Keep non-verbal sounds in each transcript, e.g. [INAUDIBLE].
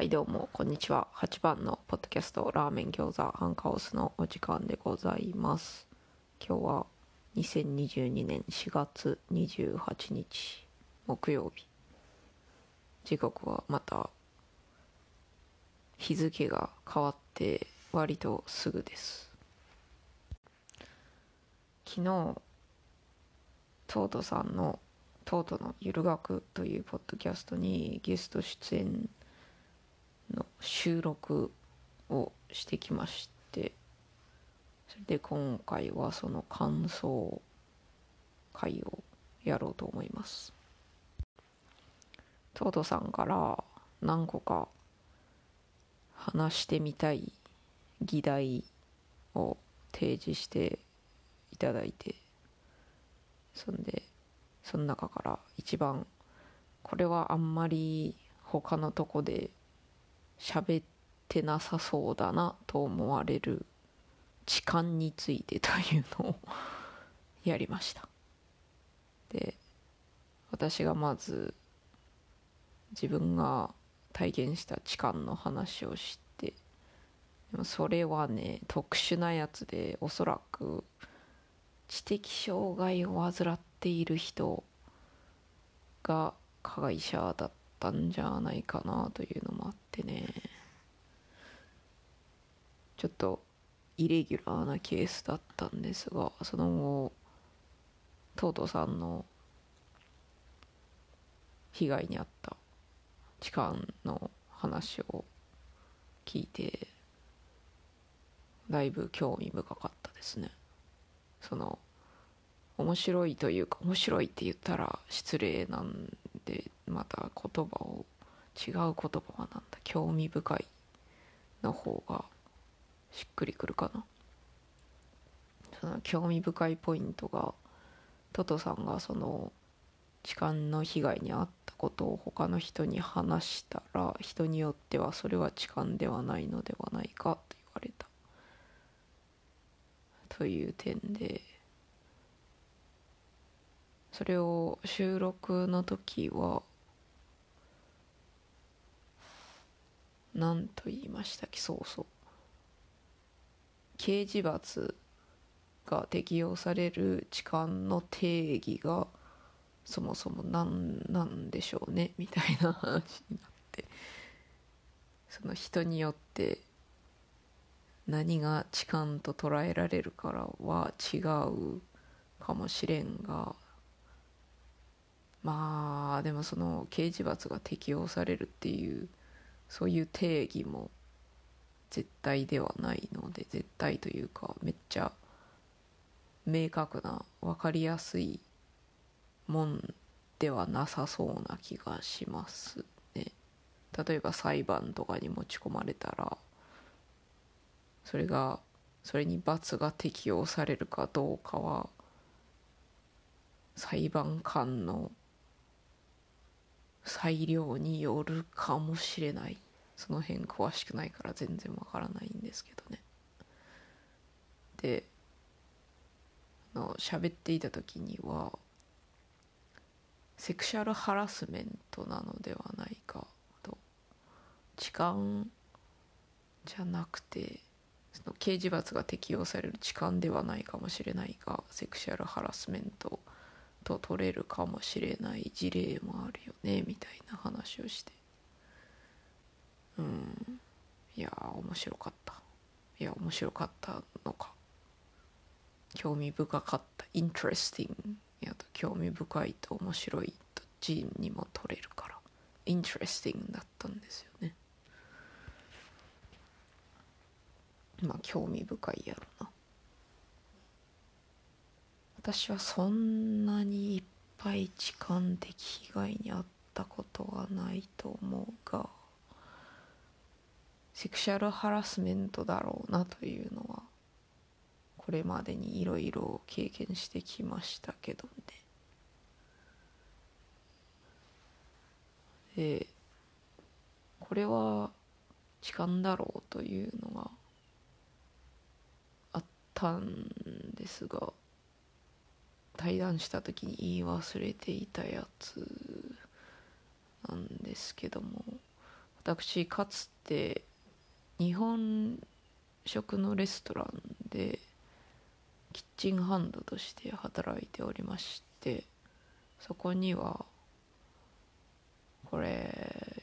はいどうもこんにちは。8番のポッドキャストラーメン餃子ハンカオスのお時間でございます。今日は2022年4月28日木曜日。時刻はまた日付が変わって割とすぐです。昨日トートさんのトートのゆる学というポッドキャストにゲスト出演の収録をしてきましてそれで今回はその感想会をやろうと思います。トートさんから何個か話してみたい議題を提示していただいてそんでその中から一番これはあんまり他のとこで喋ってなさそうだなと思われる痴漢についてというのをやりました。で私がまず自分が体験した痴漢の話をしてでもそれはね特殊なやつでおそらく知的障害を患っている人が加害者だったんじゃないかなというのもあってね。ちょっとイレギュラーなケースだったんですがその後トートさんの被害に遭った痴漢の話を聞いてだいぶ興味深かったですね。その面白いというか面白いって言ったら失礼なんでまた言葉を違う言葉はなんだ。興味深いの方がしっくりくるかな。その興味深いポイントがトトさんがその痴漢の被害に遭ったことを他の人に話したら人によってはそれは痴漢ではないのではないかと言われた。という点でそれを収録の時は何と言いましたっけ？そうそう。刑事罰が適用される痴漢の定義がそもそも何なんでしょうね？みたいな話になって。その人によって何が痴漢と捉えられるからは違うかもしれんがまあでもその刑事罰が適用されるっていうそういう定義も絶対ではないので絶対というかめっちゃ明確な分かりやすいもんではなさそうな気がしますね。例えば裁判とかに持ち込まれたらそれがそれに罰が適用されるかどうかは裁判官の裁量によるかもしれない。その辺詳しくないから全然わからないんですけどね。での喋っていた時にはセクシャルハラスメントなのではないかと。痴漢じゃなくてその刑事罰が適用される痴漢ではないかもしれないがセクシャルハラスメントと取れるかもしれない事例もあるよねみたいな話をして。うん。いや面白かった。いや面白かったのか。興味深かった。 interesting やと興味深いと面白いどっちにも取れるから。 interesting だったんですよね。まあ興味深いやろな。私はそんなにいっぱい痴漢的被害に遭ったことはないと思うがセクシャルハラスメントだろうなというのはこれまでにいろいろ経験してきましたけどね。でこれは痴漢だろうというのがあったんですが対談した時に言い忘れていたやつなんですけども私かつて日本食のレストランでキッチンハンドとして働いておりましてそこにはこれ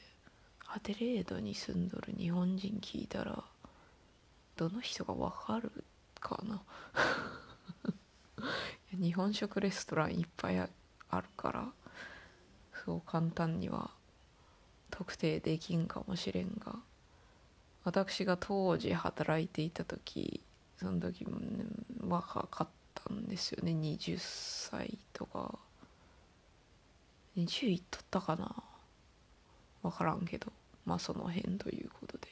アデレードに住んどる日本人聞いたらどの人がわかるかな？日本食レストランいっぱいあるからそう簡単には特定できんかもしれんが私が当時働いていた時その時も、ね、若かったんですよね。20歳とか。20いっとったかな。分からんけど。まあその辺ということで。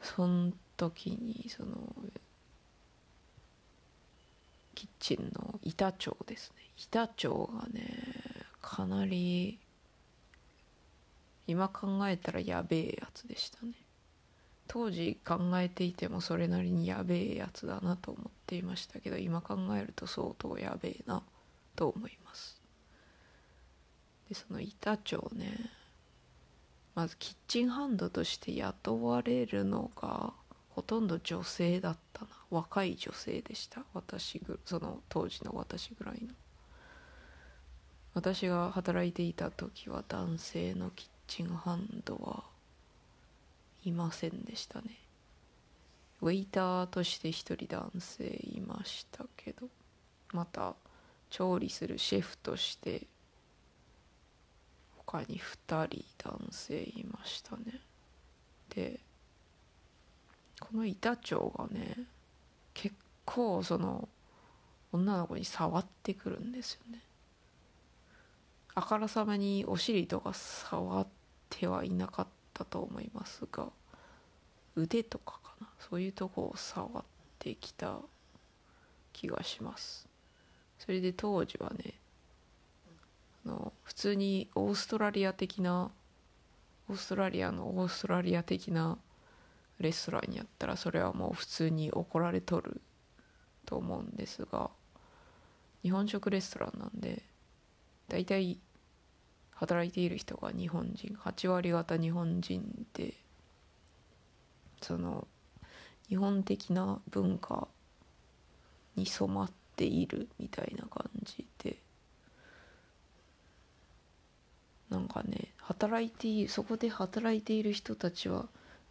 そん時にそのキッチンの板長ですね。板長がねかなり今考えたらやべえやつでしたね。当時考えていてもそれなりにやべえやつだなと思っていましたけど今考えると相当やべえなと思います。でその板長ねまずキッチンハンドとして雇われるのがほとんど女性だったな。若い女性でした。私ぐその当時の私ぐらいの。私が働いていた時は男性のキッチンハンドはいませんでしたね。ウェイターとして一人男性いましたけどまた調理するシェフとして他に2人男性いましたね。でこの板長がね結構その女の子に触ってくるんですよね。あからさまにお尻とか触ってはいなかったと思いますが腕とかかな？そういうとこを触ってきた気がします。それで当時はねあの普通にオーストラリア的なオーストラリアのオーストラリア的なレストランにやったらそれはもう普通に怒られとると思うんですが日本食レストランなんで大体働いている人が日本人8割方日本人でその日本的な文化に染まっているみたいな感じでなんかね働いているそこで働いている人たちは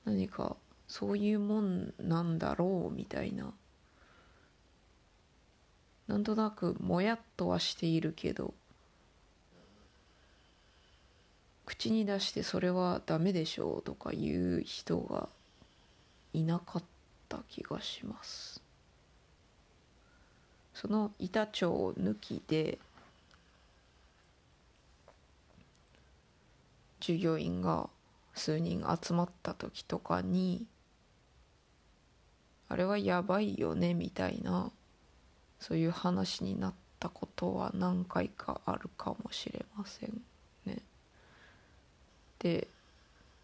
何かそういうもんなんだろうみたいな。なんとなくもやっとはしているけど口に出してそれはダメでしょうとか言う人がいなかった気がします。その板長抜きで従業員が数人集まった時とかにあれはやばいよねみたいなそういう話になったことは何回かあるかもしれませんね。で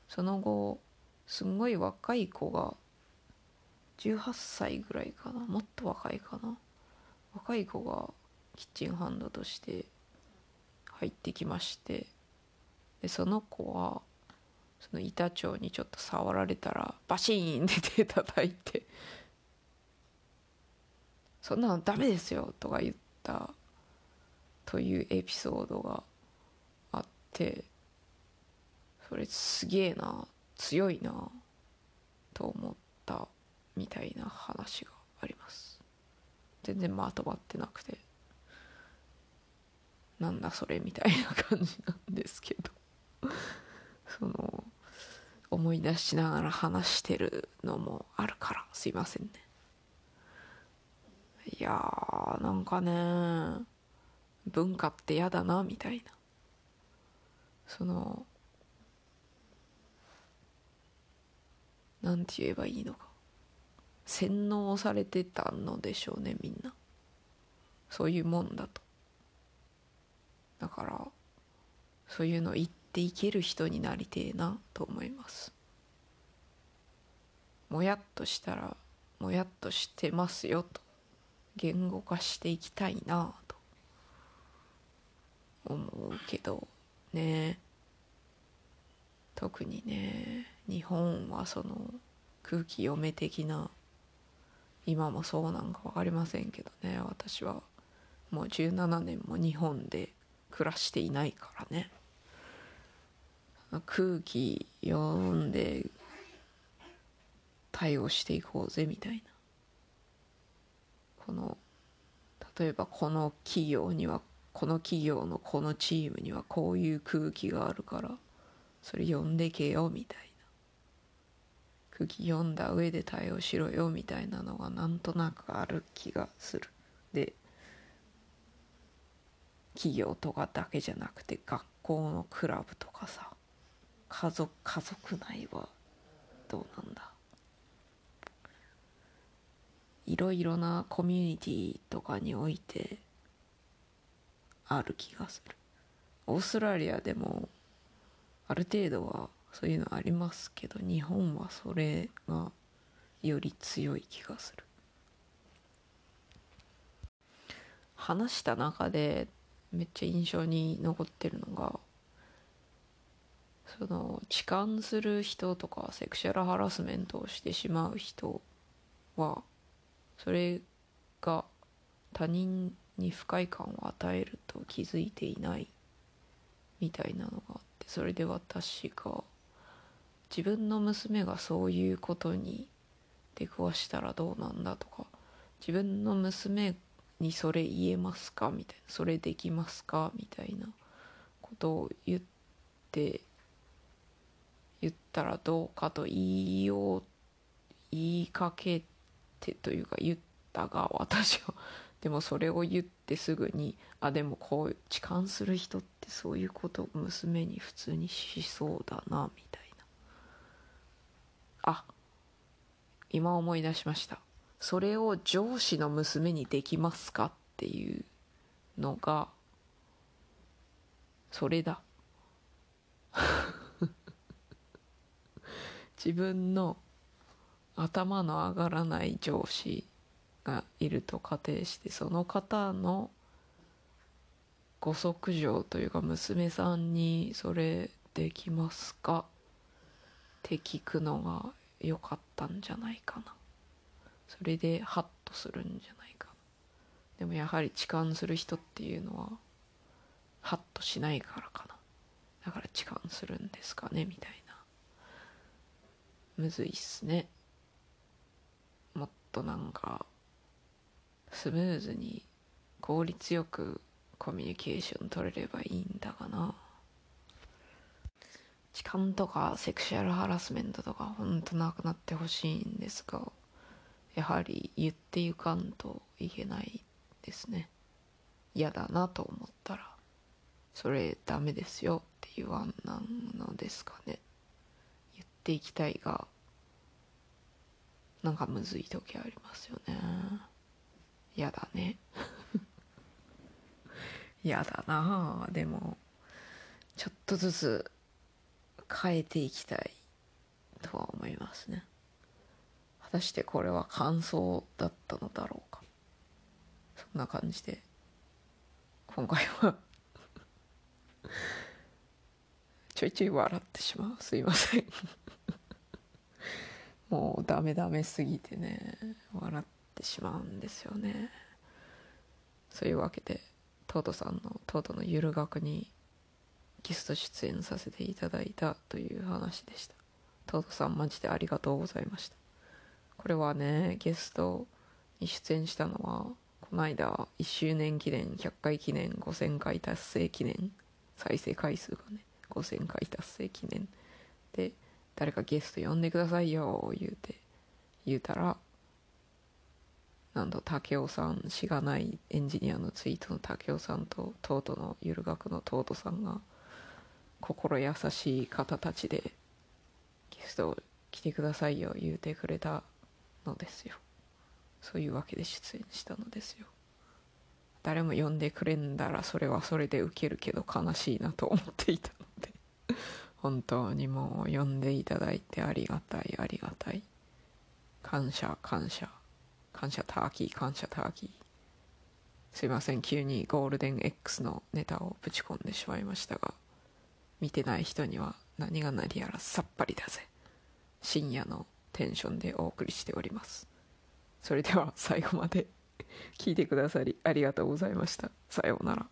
その後すんごい若い子が18歳ぐらいかなもっと若いかな若い子がキッチンハンドとして入ってきましてでその子はその板長にちょっと触られたらバシーンって手叩いて「そんなのダメですよ」とか言ったというエピソードがあってそれすげえな強いなと思ったみたいな話があります。全然まとまってなくてなんだそれみたいな感じなんですけど。その思い出しながら話してるのもあるからすいませんね。いやーなんかね文化って嫌だなみたいな。そのなんて言えばいいのか。洗脳されてたのでしょうねみんな。そういうもんだと。だからそういうの言っていける人になりてえなと思います。もやっとしたらもやっとしてますよと。言語化していきたいなと。思うけどね。特にね日本はその空気読め的な今もそうなんか分かりませんけどね私はもう17年も日本で暮らしていないからね。空気読んで対応していこうぜみたいな。この例えばこの企業にはこの企業のこのチームにはこういう空気があるからそれ読んでけよみたいな。空気読んだ上で対応しろよみたいなのがなんとなくある気がする。で企業とかだけじゃなくて学校のクラブとかさ家族家族内はどうなんだ？いろいろなコミュニティとかにおいてある気がする。オーストラリアでもある程度はそういうのありますけど日本はそれがより強い気がする。話した中でめっちゃ印象に残ってるのがその痴漢する人とかセクシャルハラスメントをしてしまう人はそれが他人に不快感を与えると気づいていないみたいなのがあってそれで私が自分の娘がそういうことに出くわしたらどうなんだとか自分の娘にそれ言えますか？みたいなそれできますか？みたいなことを言って言ったらどうかと言いよう言いかけてというか言ったが私は。でもそれを言ってすぐにあでもこう痴漢する人ってそういうことを娘に普通にしそうだなみたいなあ今思い出しましたそれを上司の娘にできますかっていうのがそれだ自分の頭の上がらない上司がいると仮定してその方のご息女というか娘さんにそれできますか？って聞くのが良かったんじゃないかな。それでハッとするんじゃないかな。でもやはり痴漢する人っていうのはハッとしないからかな。だから痴漢するんですかね？みたいな。むずいっすね。もっとなんかスムーズに効率よくコミュニケーション取れればいいんだがな。痴漢とかセクシャルハラスメントとかほんとなくなってほしいんですがやはり言っていかんといけないですね。嫌だなと思ったらそれダメですよって言わんなんのですかね。っていきたいがなんかむずい時ありますよね。嫌だね。[LAUGHS] 嫌だなでもちょっとずつ変えていきたいとは思いますね。果たしてこれは感想だったのだろうか。そんな感じで今回は [LAUGHS] ちょいちょい笑ってしまう。すいません。もうダメダメすぎてね笑ってしまうんですよね。そういうわけでトートさんのトートのゆる学にゲスト出演させていただいたという話でした。トートさんマジでありがとうございました。これはねゲストに出演したのはこの間1周年記念100回記念5000回達成記念再生回数がね5000回達成記念で誰かゲスト呼んでくださいよ言うて。言うたらなんと武雄さんしがないエンジニアのツイートの武雄さんとトートのゆる学のトートさんが心優しい方たちでゲスト来てくださいよ言うてくれたのですよ。そういうわけで出演したのですよ。誰も呼んでくれんだらそれはそれでウケるけど悲しいなと思っていた。本当にもう呼んでいただいてありがたいありがたい。感謝感謝。感謝ターキー感謝ターキーすいません急にゴールデン X のネタをぶち込んでしまいましたが見てない人には何が何やらさっぱりだぜ。深夜のテンションでお送りしております。それでは最後まで聞いてくださりありがとうございました。さようなら。